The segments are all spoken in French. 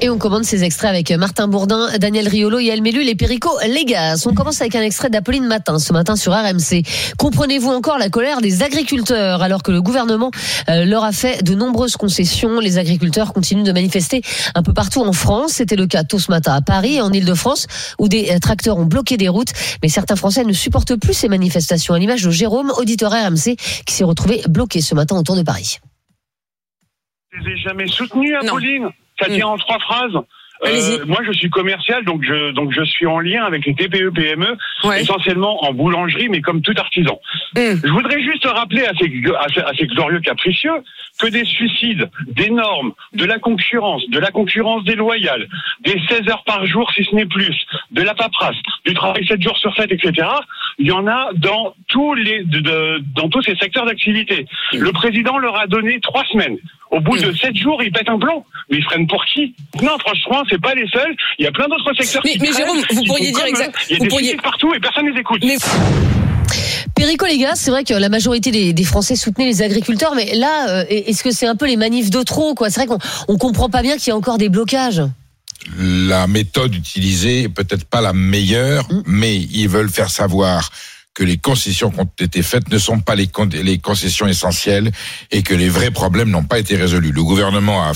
Et on commande ces extraits avec Martin Bourdin, Daniel Riolo, Yael Mélu, les Perico, les gaz. On commence avec un extrait d'Apolline Matin, ce matin sur RMC. Comprenez-vous encore la colère des agriculteurs alors que le gouvernement euh, leur a fait de nombreuses concessions Les agriculteurs continuent de manifester un peu partout en France. C'était le cas tout ce matin à Paris et en Ile-de-France où des euh, tracteurs ont bloqué des routes. Mais certains Français ne supportent plus ces manifestations. À l'image de Jérôme, auditeur RMC, qui s'est retrouvé bloqué ce matin autour de Paris. Je les ai jamais soutenus, Apolline. Ça tient en trois phrases. Euh, moi, je suis commercial, donc je donc je suis en lien avec les TPE PME, essentiellement en boulangerie, mais comme tout artisan. Je voudrais juste rappeler à ces, à ces, à ces glorieux capricieux que des suicides, des normes, de la concurrence, de la concurrence déloyale, des 16 heures par jour si ce n'est plus, de la paperasse, du travail 7 jours sur 7, etc. Il y en a dans tous les de- de- dans tous ces secteurs d'activité. Le président leur a donné trois semaines. Au bout de sept jours, ils pètent un plan. Mais ils freinent pour qui? Non, franchement, c'est pas les seuls. Il y a plein d'autres secteurs Mais- qui mais traînent, Jérôme, vous pourriez dire comme exact- eux. Il y a vous des pourriez- partout et personne les écoute. Mais Perico, les gars, c'est vrai que la majorité des, des Français soutenaient les agriculteurs, mais là, euh, est-ce que c'est un peu les manifs de trop quoi? C'est vrai qu'on on comprend pas bien qu'il y a encore des blocages. la méthode utilisée est peut-être pas la meilleure, mais ils veulent faire savoir que les concessions qui ont été faites ne sont pas les, con- les concessions essentielles et que les vrais problèmes n'ont pas été résolus. Le gouvernement a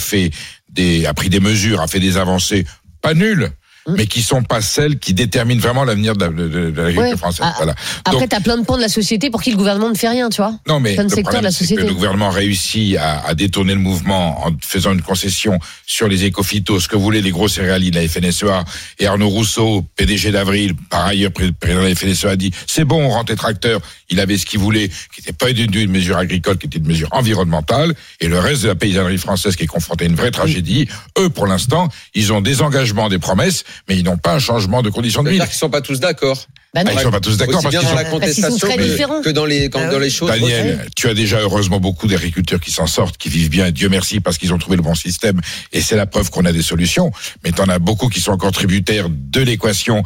a pris des mesures, a fait des avancées pas nulles, mais qui sont pas celles qui déterminent vraiment l'avenir de, la- l'agriculture Ouais. française. Ah, Voilà. Après, Donc- t'as plein de pans de la société pour qui le gouvernement ne fait rien, tu vois. non, mais plein de le secteurs de la société. que le gouvernement réussit à, à détourner le mouvement en faisant une concession sur les écophytos, ce que voulaient les gros céréaliers de la FNSEA. Et Arnaud Rousseau, PDG d'Avril, par ailleurs pré- président de la FNSEA, a dit c'est bon, on rentre les tracteurs. Il avait ce qu'il voulait, qui n'était pas une mesure agricole, qui était une mesure environnementale. Et le reste de la paysannerie française qui est confrontée à une vraie tragédie, eux, pour l'instant, ils ont des engagements, des promesses, mais ils n'ont pas un changement de conditions de vie. C'est-à-dire qu'ils sont pas tous d'accord. Bah non. Ah, ils sont pas tous d'accord Aussi parce bien qu'ils dans sont la qu'ils sont contestation très que, dans les quand- Ah dans les choses. Daniel, tu as déjà heureusement beaucoup d'agriculteurs qui s'en sortent, qui vivent bien, et Dieu merci, parce qu'ils ont trouvé le bon système, et c'est la preuve qu'on a des solutions. Mais tu en as beaucoup qui sont encore tributaires de l'équation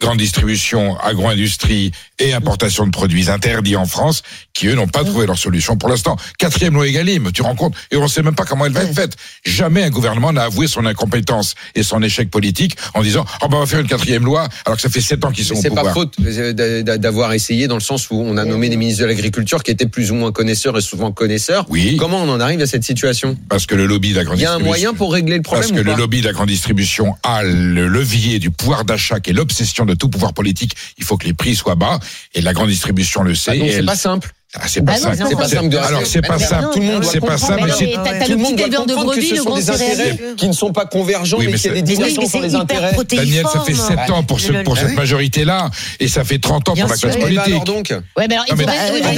grande distribution, agro-industrie et importation de produits interdits en France, qui eux n'ont pas trouvé leur solution pour l'instant. Quatrième loi Egalim, tu rends compte, et on ne sait même pas comment elle va être faite. Jamais un gouvernement n'a avoué son incompétence et son échec politique en disant, oh ben on va faire une quatrième loi, alors que ça fait sept ans qu'ils sont Mais au c'est pouvoir. pas faute euh, d'a- d'a- d'avoir essayé dans le sens où on a nommé des ministres de l'agriculture qui étaient plus ou moins connaisseurs et souvent connaisseurs. Oui. Comment on en arrive à cette situation? Parce que le lobby de la grande Il y a un distribution- moyen pour régler le problème Parce que ou le lobby de la grande distribution a le levier du pouvoir d'achat qui est l'obsession de tout pouvoir politique. Il faut que les prix soient bas et la grande distribution le sait. Ah, c'est elle- pas simple. Ah, c'est Bah pas non, simple. non, c'est pas simple de Alors c'est pas simple. tout le monde C'est pas comprendre. simple. Tout le monde petit doit éleveur de comprendre que brebis, ce le sont grand des intérêts qui ne sont pas convergents, Oui, mais mais qu'il y a c'est- des oui, mais sur les intérêts. Daniel, ça fait 7 ans pour, ce, pour cette majorité-là et ça fait 30 ans Bien pour la classe ben politique. alors donc, Ouais, mais alors,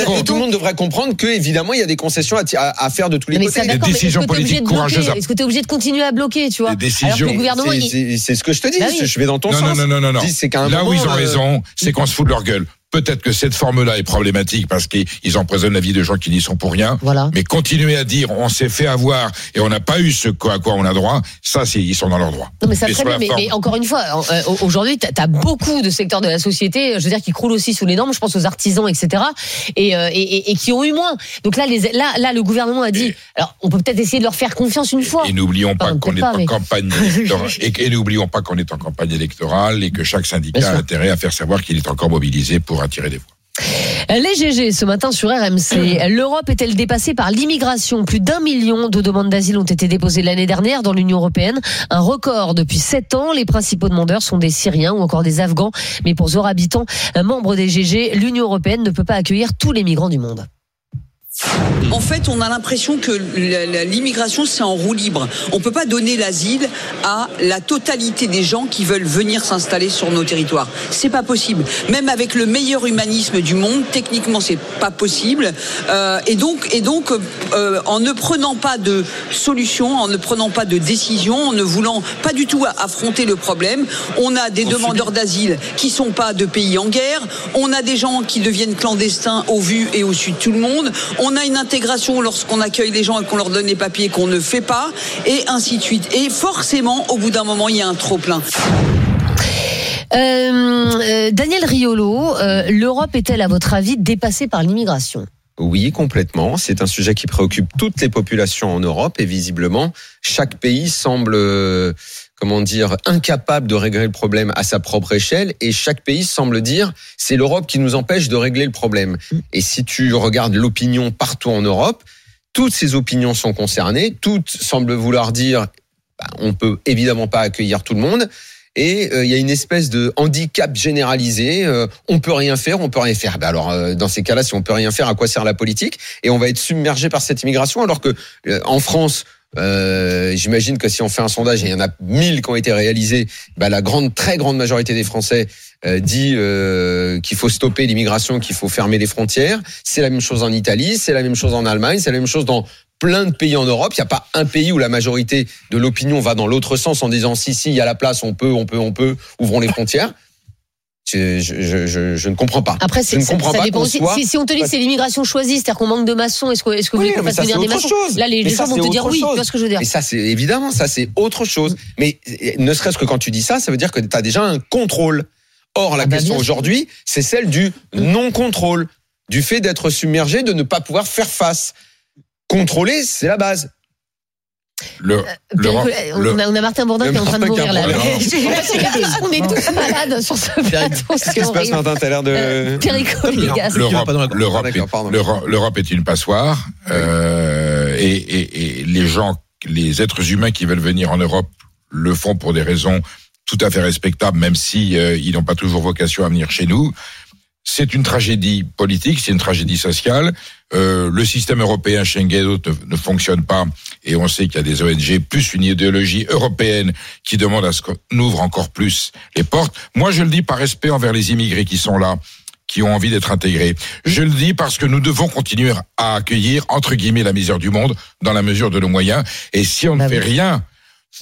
Non, tout le monde devrait comprendre que évidemment il y a des concessions à, à- à faire de tous les côtés. est-ce décisions politiques courageuses Est-ce que t'es obligé de continuer à bloquer, tu vois? Des décisions- Alors que le gouvernement, C'est- ce que je te dis. Bah. Je vais dans ton sens. non, non, non, non. Là où ils ont euh, raison, c'est qu'on se fout de leur gueule. Peut-être que cette forme-là est problématique parce qu'ils empoisonnent la vie de gens qui n'y sont pour rien. Voilà. Mais continuer à dire on s'est fait avoir et on n'a pas eu ce à quoi on a droit, ça, c'est ils sont dans leur droit. Non mais ça très bien, mais, forme. mais encore une fois, euh, aujourd'hui, t'as as beaucoup de secteurs de la société, je veux dire, qui croulent aussi sous les normes. Je pense aux artisans, etc. Et, euh, et, et- et qui ont eu moins. Donc là, les, là, là, le gouvernement a dit. Alors, on peut peut-être essayer de leur faire confiance une fois. Et n'oublions pas qu'on est pas, en mais- campagne électorale. et, n'oublions pas qu'on est en campagne électorale et que chaque syndicat a intérêt à faire savoir qu'il est encore mobilisé pour attirer des voix. Les GG ce matin sur RMC. L'Europe est-elle dépassée par l'immigration? Plus d'un million de demandes d'asile ont été déposées l'année dernière dans l'Union européenne. Un record depuis sept ans. Les principaux demandeurs sont des Syriens ou encore des Afghans. Mais pour Zora Habitant, membre des GG, l'Union européenne ne peut pas accueillir tous les migrants du monde. En fait, on a l'impression que l'immigration, c'est en roue libre. On ne peut pas donner l'asile à la totalité des gens qui veulent venir s'installer sur nos territoires. C'est pas possible. Même avec le meilleur humanisme du monde, techniquement, c'est pas possible. Euh, et donc, et donc euh, en ne prenant pas de solution, en ne prenant pas de décision, en ne voulant pas du tout affronter le problème, on a des demandeurs d'asile qui sont pas de pays en guerre. On a des gens qui deviennent clandestins au vu et au su de tout le monde. On a une intégration lorsqu'on accueille les gens et qu'on leur donne les papiers qu'on ne fait pas, et ainsi de suite. Et forcément, au bout d'un moment, il y a un trop plein. Euh, euh, Daniel Riolo, euh, l'Europe est-elle, à votre avis, dépassée par l'immigration? Oui, complètement. C'est un sujet qui préoccupe toutes les populations en Europe et visiblement, chaque pays semble comment dire, incapable de régler le problème à sa propre échelle et chaque pays semble dire c'est l'Europe qui nous empêche de régler le problème. Et si tu regardes l'opinion partout en Europe, toutes ces opinions sont concernées, toutes semblent vouloir dire bah, on peut évidemment pas accueillir tout le monde et euh, il y a une espèce de handicap généralisé. Euh, on peut rien faire, on peut rien faire. Ben alors euh, dans ces cas-là, si on peut rien faire, à quoi sert la politique? Et on va être submergé par cette immigration, alors que en France, euh, J'imagine que si on fait un sondage, et il y en a mille qui ont été réalisés, bah, la grande, très grande majorité des Français euh, dit euh, qu'il faut stopper l'immigration, qu'il faut fermer les frontières. C'est la même chose en Italie, c'est la même chose en Allemagne, c'est la même chose dans plein de pays en Europe. Il n'y a pas un pays où la majorité de l'opinion va dans l'autre sens en disant si, si, il y a la place, on peut, on peut, on peut, ouvrons les frontières. Je, je, je, je, ne comprends pas. Après, je ne comprends ça pas dépend aussi. Si, si, on te dit c'est l'immigration choisie, c'est-à-dire qu'on manque de maçons, est-ce que, est-ce que vous voulez qu'on fasse venir des maçons chose. Là, les, les gens vont te dire oui, tu vois ce que je veux dire. Et ça, c'est évidemment, ça, c'est autre chose. Mais ne serait-ce que quand tu dis ça, ça veut dire que tu as déjà un contrôle. Or, la ah bah question aujourd'hui, c'est celle du non-contrôle, du fait d'être submergé, de ne pas pouvoir faire face. Contrôler, c'est la base. Le, euh, le, on, a, on, a, Martin Bourdin qui est en train de mourir là. on est tous malades sur ce plateau. Qu'est-ce qui se passe, Martin T'as l'air de. Euh, L'Europe est une passoire euh, et, et, et, les gens, les êtres humains qui veulent venir en Europe le font pour des raisons tout à fait respectables, même si euh, ils n'ont pas toujours vocation à venir chez nous. C'est une tragédie politique, c'est une tragédie sociale. Euh, le système européen Schengen ne, fonctionne pas et on sait qu'il y a des ONG plus une idéologie européenne qui demande à ce qu'on ouvre encore plus les portes. Moi, je le dis par respect envers les immigrés qui sont là qui ont envie d'être intégrés. Je le dis parce que nous devons continuer à accueillir, entre guillemets, la misère du monde dans la mesure de nos moyens. Et si on ne bah fait rien,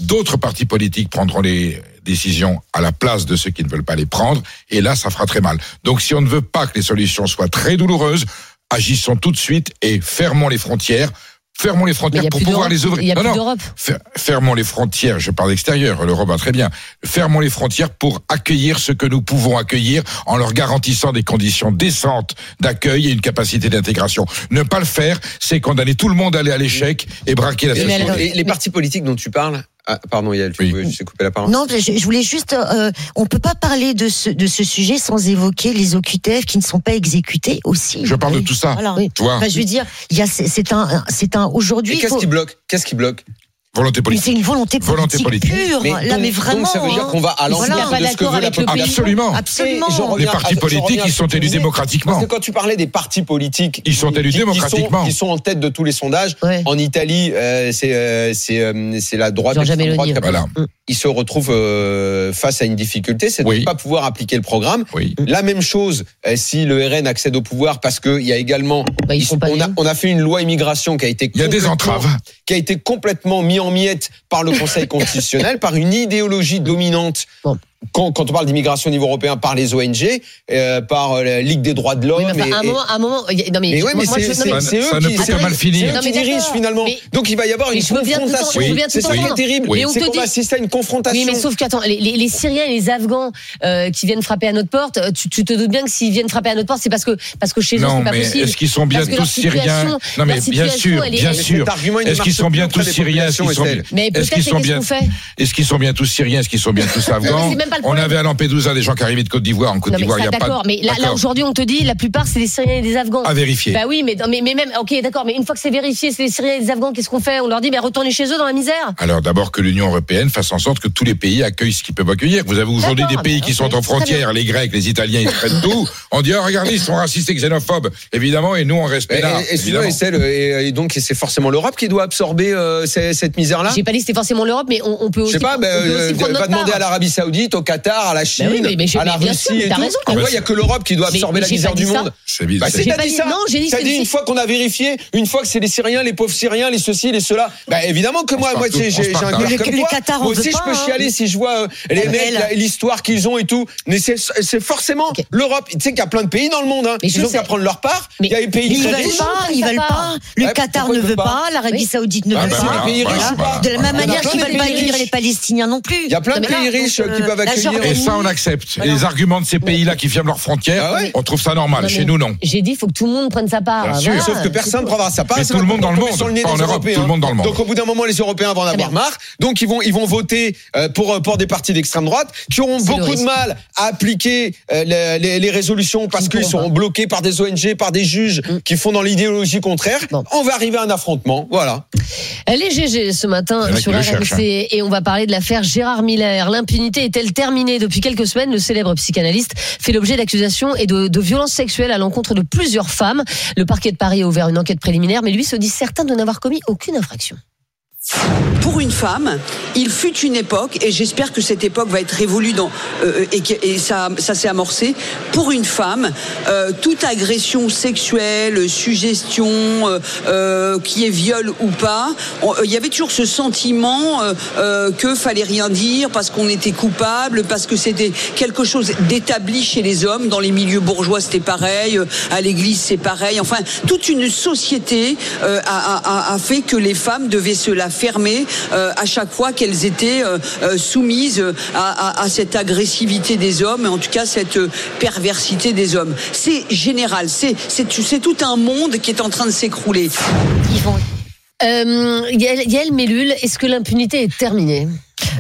d'autres partis politiques prendront les décisions à la place de ceux qui ne veulent pas les prendre, et là, ça fera très mal. Donc si on ne veut pas que les solutions soient très douloureuses, agissons tout de suite et fermons les frontières. Fermons les frontières pour pouvoir les ouvrir. Il y a plus d'Europe. Fermons les frontières. Je parle d'extérieur. L'Europe va très bien. Fermons les frontières pour accueillir ce que nous pouvons accueillir en leur garantissant des conditions décentes d'accueil et une capacité d'intégration. Ne pas le faire, c'est condamner tout le monde à aller à l'échec et braquer la société. les partis politiques dont tu parles, ah, pardon, Yael, tu oui. je couper la parole. Non, je, voulais juste, euh, on peut pas parler de ce, de ce sujet sans évoquer les OQTF qui ne sont pas exécutés aussi. Je parle de tout ça. Voilà. Toi. je veux dire, il y a, c'est un, c'est un aujourd'hui. Qu'est-ce qui bloque? Qu'est-ce qui bloque? Volonté politique. C'est une volonté politique, volonté politique. pure. Mais là, mais vraiment. Donc ça veut dire qu'on va à l'encontre de ce que veut la population. Absolument. Absolument. Les partis politiques, ils sont élus démocratiquement. Parce que quand tu parlais des partis politiques, ils sont élus démocratiquement. Ils sont en tête de tous les sondages. En Italie, euh, c'est euh, c'est euh, c'est la droite. Voilà. Ils se retrouvent face à une difficulté, c'est de ne pas pouvoir appliquer le programme. La même chose si le RN accède au pouvoir, parce qu'il y a également, bah, on a on a fait une loi immigration qui a été il y a des entraves qui a été complètement mis en miettes par le Conseil constitutionnel, par une idéologie dominante quand, quand, on parle d'immigration au niveau européen par les ONG, euh, par euh, la Ligue des droits de l'homme. Oui, à un moment, un moment, non mais, mais, ouais, mais c'est eux qui, ne mal finir. qui dirigent finalement. Mais, Donc il va y avoir une confrontation. c'est ça qui est terrible. C'est qu'on va assister à une confrontation. Oui, mais sauf qu'attends, les, les, les, Syriens et les Afghans euh, qui viennent frapper à notre porte, tu, tu te doutes bien que s'ils viennent frapper à notre porte, c'est parce que parce que chez eux c'est pas possible. Est-ce qu'ils sont bien tous Syriens Non mais bien sûr, bien sûr. Est-ce qu'ils sont bien tous Syriens Est-ce qu'ils sont bien Est-ce qu'ils sont bien tous Syriens Est-ce qu'ils sont bien tous Afghans pas le on avait à Lampedusa des gens qui arrivaient de Côte d'Ivoire. En Côte d'Ivoire, il n'y a pas. d'accord, mais là, là aujourd'hui, on te dit, la plupart, c'est des Syriens et des Afghans. À vérifier. Bah oui, mais, mais, mais même, ok, d'accord, mais une fois que c'est vérifié, c'est des Syriens et des Afghans, qu'est-ce qu'on fait? On leur dit, mais retournez chez eux dans la misère. Alors d'abord que l'Union européenne fasse en sorte que tous les pays accueillent ce qu'ils peuvent accueillir. Vous avez aujourd'hui des pays qui sont en frontière, les Grecs, les Italiens, ils prennent tout. On dit, oh, regardez, ils sont racistes et xénophobes, évidemment, et nous, on reste Et, peinards, et, et donc c'est forcément l'Europe qui doit absorber euh, cette misère-là? J'ai pas dit que c'était forcément l'Europe, mais on, on peut Je aussi. sais pas, on ben, peut euh, notre demander part. à l'Arabie Saoudite, au Qatar, à la Chine, oui, mais- mais j'ai- à la mais bien Russie sûr, mais et t'as tout. raison. Pourquoi il y a que l'Europe qui doit absorber mais la misère du monde C'est bizarre. Bah, c'est- pas dit dit- ça. non, j'ai dit T'as que dit c'est- une fois qu'on a vérifié, une fois que c'est les Syriens, les pauvres Syriens, les ceci, les cela. Bah évidemment que moi, moi j'ai un cœur comme toi. Moi aussi, je peux hein. chialer si je vois euh, les Ah, mecs, la- l'histoire qu'ils ont et tout. Mais c'est c'est forcément l'Europe. Tu sais qu'il y a plein de pays dans le monde. Hein. Ils ont qu'à prendre leur part. Il y a les pays très veulent riches. pas, ils veulent pas. Le Qatar ne veut pas l'Arabie. Saoudite ne veut bah, pas. De la même manière qu'ils veulent pas accueillir les Palestiniens non plus. Il y a plein de pays riches qui euh, peuvent accueillir. Et ça, on accepte. Les arguments de ces pays-là qui ferment leurs frontières, Ah ouais on trouve ça normal. Non, Chez nous, non. J'ai dit, il faut que tout le monde prenne sa part. Bien sûr. Voilà, Sauf que personne ne prendra sa part. Mais tout le monde dans le monde, en Europe, tout le monde dans le monde. Donc au bout d'un moment, les Européens vont en avoir marre. Donc ils vont ils vont voter euh, pour pour des partis d'extrême droite qui auront beaucoup de mal à appliquer euh, les, les- les résolutions parce Ils qu'ils seront bloqués par des ONG, par des juges Mm. qui font dans l'idéologie contraire. On va arriver à un affrontement. Voilà. Elle est GG ce matin sur le cherchent, hein. RMC et on va parler de l'affaire Gérard Miller. L'impunité est-elle terminée Depuis quelques semaines, le célèbre psychanalyste fait l'objet d'accusations et de violences sexuelles à l'encontre de plusieurs femmes. Le parquet de Paris a ouvert une enquête préliminaire, mais lui se dit certain de n'avoir commis aucune infraction. Pour une femme, il fut une époque, et j'espère que cette époque va être révolue dans, euh, et, que- et ça, ça s'est amorcé. Pour une femme, euh, toute agression sexuelle, suggestion, euh, euh, qui est viol ou pas, euh, il y avait toujours ce sentiment euh, euh, que fallait rien dire parce qu'on était coupable, parce que c'était quelque chose d'établi chez les hommes. Dans les milieux bourgeois, c'était pareil. euh, À l'église, c'est pareil. Enfin, toute une société euh, a fait que les femmes devaient se la fermer euh, à chaque fois qu'elles étaient euh, euh, soumises à, cette agressivité des hommes, en tout cas cette perversité des hommes. C'est général, c'est tout un monde qui est en train de s'écrouler. Vont- Euh, Yael, Yael est-ce que l'impunité est terminée?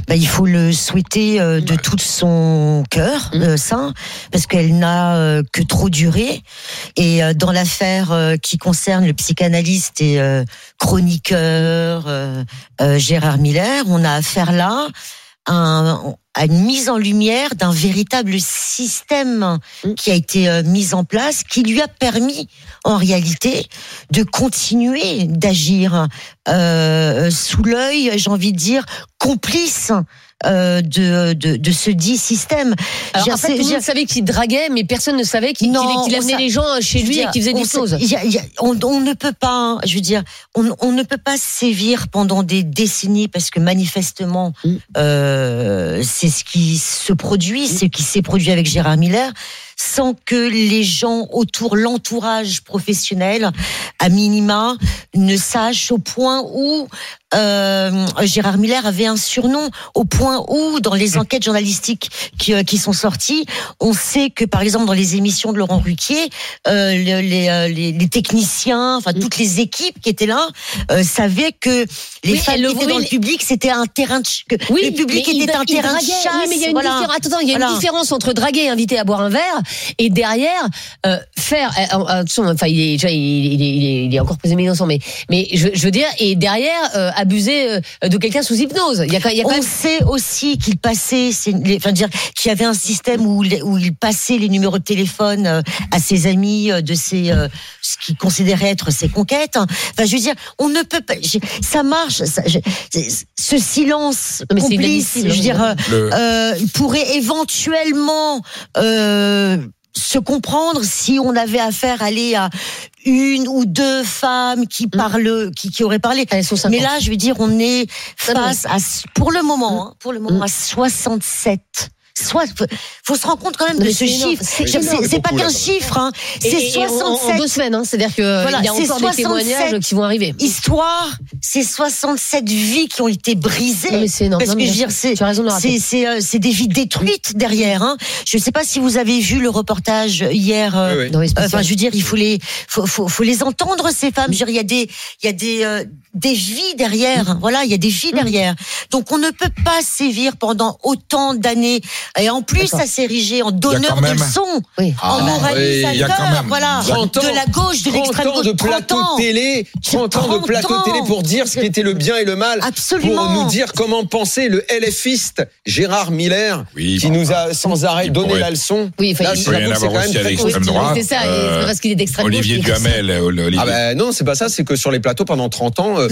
Bah, il faut le souhaiter euh, de tout son cœur, Mm. euh, ça, parce qu'elle n'a euh, que trop duré. Et euh, dans l'affaire qui concerne le psychanalyste et chroniqueur Gérard Miller, on a affaire là à, un- à une mise en lumière d'un véritable système Mm. qui a été mis en place, qui lui a permis, en réalité, de continuer d'agir euh, sous l'œil, j'ai envie de dire, complice euh, de, de, de ce dit système. Alors, en fait, tout le monde savait qu'il draguait, mais personne ne savait qu'il on amenait les gens chez lui dire, et qu'il faisait des choses. y a- y a- on, on ne peut pas, je veux dire, on, on ne peut pas sévir pendant des décennies parce que manifestement, Mm. euh, c'est ce qui se produit, ce qui s'est produit avec Gérard Miller, sans que les gens autour, l'entourage professionnel, à minima, ne sachent au point où euh, Gérard Miller avait un surnom, au point où, dans les enquêtes journalistiques qui, euh, qui sont sorties, on sait que, par exemple, dans les émissions de Laurent Ruquier, euh, le- les, euh, les, les techniciens, enfin toutes les équipes qui étaient là, euh, savaient que les Oui, femmes qui étaient dans le public, c'était un terrain de que le public il était un il terrain de chasse. Oui, mais il y a une voilà. différence. Attends, il y a Voilà. une différence entre draguer et inviter à boire un verre et derrière euh, faire. enfin, il est déjà, il, il est, il est, il est encore présumé innocent, mais mais je, je veux dire, et derrière abuser euh, de quelqu'un sous hypnose. Il y a, quand- il y a quand On même. sait aussi qu'il passait, les- enfin dire qu'il y avait un système où, il passait les numéros de téléphone euh, à ses amis euh, de ses ce qu'il considérait être ses conquêtes. Enfin, je veux dire, on ne peut pas. Ça marche. ça- je- c'est- ce silence mais complice, je veux dire, Le- euh, pourrait éventuellement euh, se comprendre si on avait affaire à aller à une ou deux femmes qui parlent, qui, qui auraient parlé. Elles sont 50. Mais là, je veux dire, on est face à, pour le moment, hein, pour le moment, Mm. à 67. Soit, faut, se rendre compte quand même Non, de ce chiffre. C'est pas qu'un chiffre, hein. C'est et en- En, en 67 deux semaines, hein, c'est-à-dire que Voilà, il y a c'est encore des 67 témoignages qui vont arriver. histoires, c'est 67 vies qui ont été brisées. Non, mais c'est énorme. Parce Non, que mais je veux dire, c'est c'est c'est euh, c'est des vies détruites derrière. Hein. Je ne sais pas si vous avez vu le reportage hier. euh, Oui, oui. Euh. Enfin, je veux dire, il faut les, faut, faut, faut les entendre ces femmes. Je veux dire, il y a des, il y a des, euh, des vies derrière. Voilà, il y a des vies derrière. Donc, on ne peut pas sévir pendant autant d'années Et en plus, ça s'est érigé en donneur de leçons, oui. en Ah, moralisateur, oui, il y a quand même voilà, 30 ans, de la gauche, de 30 l'extrême ans gauche, de 30 plateau ans. télé, 30 ans de 30 plateau télé pour dire ce qui était le bien et le mal, Absolument. pour nous dire comment penser le LFiste Gérard Miller, Oui, qui bon, nous a sans arrêt donné pourrait- la leçon. Oui, Là, il- je peut que c'est avoir quand même aussi à l'extrême droite. C'est ça, Euh, parce qu'il est d'extrême gauche. Olivier. Duhamel, euh, Olivier. Ah ben non, c'est pas ça, c'est que sur les plateaux pendant 30 ans, euh,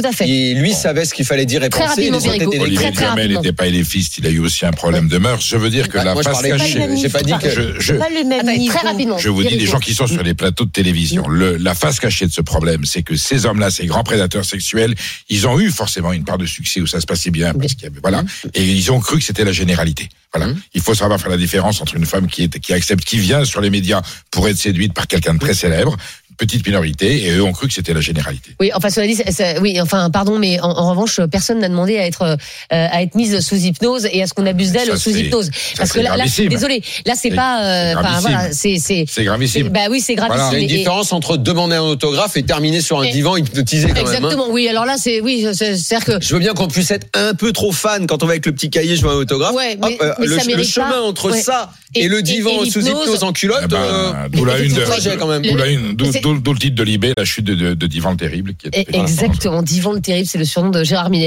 lui savait ce qu'il fallait dire et penser. Olivier Duhamel n'était pas éléphiste, il a eu aussi un problème de mœurs. Je veux dire que Bah, la face cachée. de- j'ai pas dit que- je, vous dis, les Perico. gens qui sont sur les plateaux de télévision, le, la face cachée de ce problème, c'est que ces hommes-là, ces grands prédateurs sexuels, ils ont eu forcément une part de succès où ça se passait bien, parce qu'il y avait, voilà, et ils ont cru que c'était la généralité. Voilà. Mmh. Il faut savoir faire la différence entre une femme qui est, qui accepte, qui vient sur les médias pour être séduite par quelqu'un de très célèbre, petite minorité, et eux ont cru que c'était la généralité. Oui, enfin, cela dit, oui, enfin, pardon, mais en, en revanche, personne n'a demandé à être, euh, à être mise sous hypnose et à ce qu'on abuse d'elle sous hypnose. Parce que là, là, gravissime. désolé, là, c'est pas, euh, c'est voilà, c'est, c'est, C'est gravissime. bah oui, c'est gravissime. Il y a une Et- différence entre demander un autographe et terminer sur un Et- divan hypnotisé quand même. hein. Exactement, oui. Alors là, c'est, oui, c'est- c'est-à-dire que, Je veux bien qu'on puisse être un peu trop fan quand on va avec le petit cahier, je veux un autographe. Ouais, mais- Hop, euh, mais le, ça le mérite chemin pas. entre Ouais. ça et, Et- le divan et sous hypnose en culotte, Eh ben, euh, d'où la une de, trajet quand même. d'où la une, d'où, le titre de Libé, la chute de, de, de Divan le terrible, qui est et- exactement, Divan le terrible, c'est le surnom de Gérard Millet.